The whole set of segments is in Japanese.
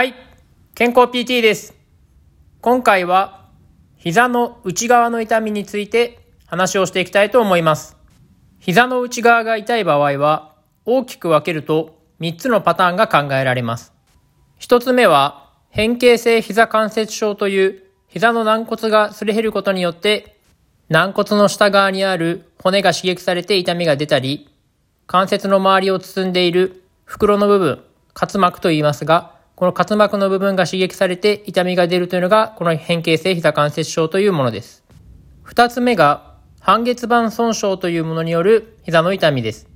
はい、健康 PT です。今回は膝の内側の痛みについて話をしていきたいと思います。膝の内側が痛い場合は大きく分けると3つのパターンが考えられます。1つ目は変形性膝関節症という膝の軟骨がすり減ることによって軟骨の下側にある骨が刺激されて痛みが出たり、関節の周りを包んでいる袋の部分、滑膜と言いますが、この滑膜の部分が刺激されて痛みが出るというのが、この変形性膝関節症というものです。二つ目が、半月板損傷というものによる膝の痛みです。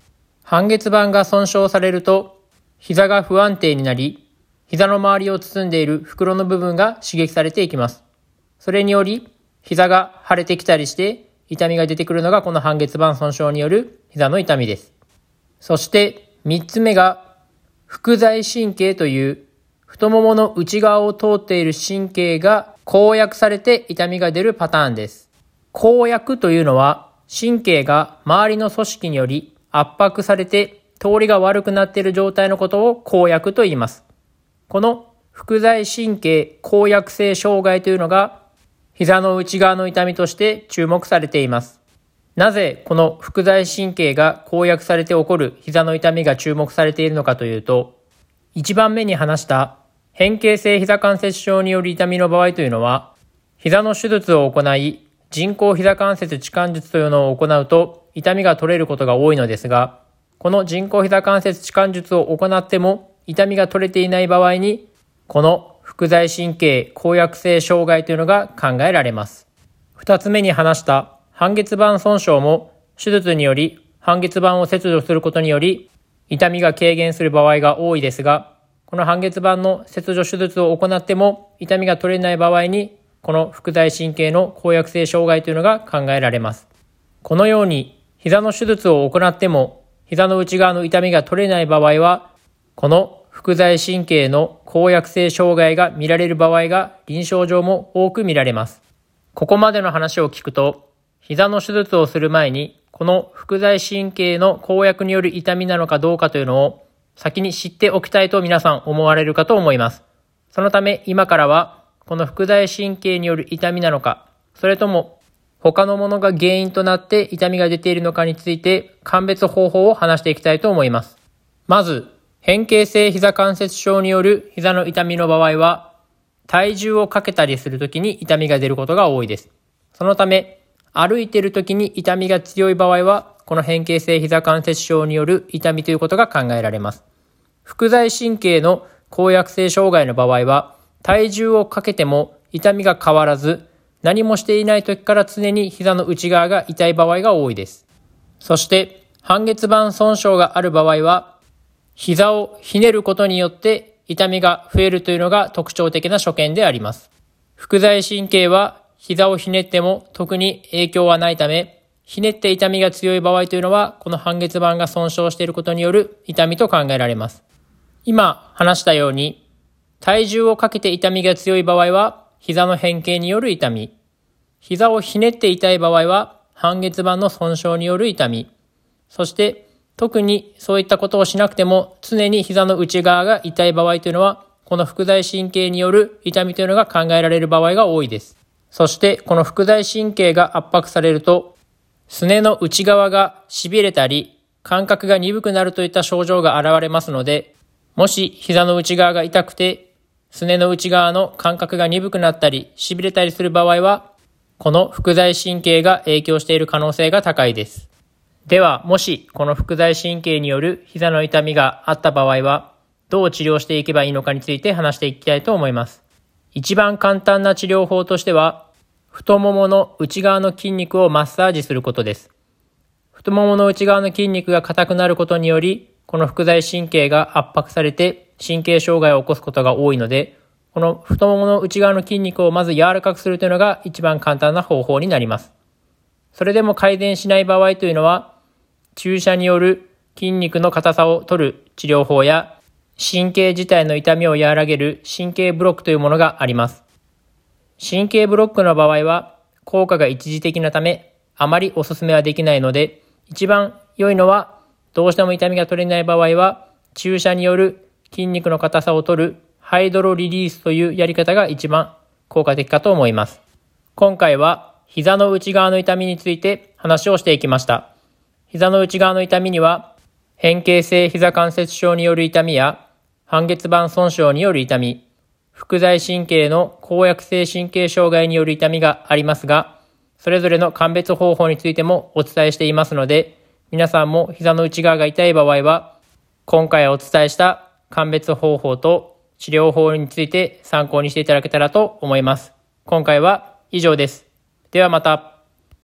半月板が損傷されると、膝が不安定になり、膝の周りを包んでいる袋の部分が刺激されていきます。それにより、膝が腫れてきたりして、痛みが出てくるのがこの半月板損傷による膝の痛みです。そして、三つ目が、腹在神経という太ももの内側を通っている神経が公約されて痛みが出るパターンです。公約というのは神経が周りの組織により圧迫されて通りが悪くなっている状態のことを公約と言います。この腹在神経公約性障害というのが膝の内側の痛みとして注目されています。なぜこの腹在神経が公約されて起こる膝の痛みが注目されているのかというと、一番目に話した変形性膝関節症による痛みの場合というのは、膝の手術を行い、人工膝関節置換術というのを行うと痛みが取れることが多いのですが、この人工膝関節置換術を行っても痛みが取れていない場合に、この腹在神経公約性障害というのが考えられます。二つ目に話した半月板損傷も手術により半月板を切除することにより痛みが軽減する場合が多いですが、この半月板の切除手術を行っても痛みが取れない場合に、この腹在神経の公約性障害というのが考えられます。このように膝の手術を行っても膝の内側の痛みが取れない場合は、この腹在神経の公約性障害が見られる場合が臨床上も多く見られます。ここまでの話を聞くと、膝の手術をする前に、この腹在神経の公約による痛みなのかどうかというのを先に知っておきたいと皆さん思われるかと思います。そのため今からは、この腹在神経による痛みなのか、それとも他のものが原因となって痛みが出ているのかについて鑑別方法を話していきたいと思います。まず、変形性膝関節症による膝の痛みの場合は、体重をかけたりするときに痛みが出ることが多いです。そのため、歩いているときに痛みが強い場合は、この変形性膝関節症による痛みということが考えられます。腹在神経の公約性障害の場合は、体重をかけても痛みが変わらず、何もしていない時から常に膝の内側が痛い場合が多いです。そして、半月板損傷がある場合は、膝をひねることによって痛みが増えるというのが特徴的な所見であります。腹在神経は膝をひねっても特に影響はないため、ひねって痛みが強い場合というのは、この半月板が損傷していることによる痛みと考えられます。今話したように、体重をかけて痛みが強い場合は、膝の変形による痛み。膝をひねって痛い場合は、半月板の損傷による痛み。そして、特にそういったことをしなくても、常に膝の内側が痛い場合というのは、この腹在神経による痛みというのが考えられる場合が多いです。そして、この腹在神経が圧迫されると、すねの内側が痺れたり、感覚が鈍くなるといった症状が現れますので、もし膝の内側が痛くて、すねの内側の感覚が鈍くなったり、痺れたりする場合は、この腹在神経が影響している可能性が高いです。では、もしこの腹在神経による膝の痛みがあった場合は、どう治療していけばいいのかについて話していきたいと思います。一番簡単な治療法としては、太ももの内側の筋肉をマッサージすることです。太ももの内側の筋肉が硬くなることにより、この腹在神経が圧迫されて神経障害を起こすことが多いので、この太ももの内側の筋肉をまず柔らかくするというのが一番簡単な方法になります。それでも改善しない場合というのは、注射による筋肉の硬さを取る治療法や、神経自体の痛みを和らげる神経ブロックというものがあります。神経ブロックの場合は、効果が一時的なため、あまりお勧めはできないので、一番良いのは、どうしても痛みが取れない場合は、注射による筋肉の硬さを取るハイドロリリースというやり方が一番効果的かと思います。今回は膝の内側の痛みについて話をしていきました。膝の内側の痛みには変形性膝関節症による痛みや半月板損傷による痛み、副在神経の公約性神経障害による痛みがありますが、それぞれの鑑別方法についてもお伝えしていますので、皆さんも膝の内側が痛い場合は、今回お伝えした鑑別方法と治療法について参考にしていただけたらと思います。今回は以上です。ではまた。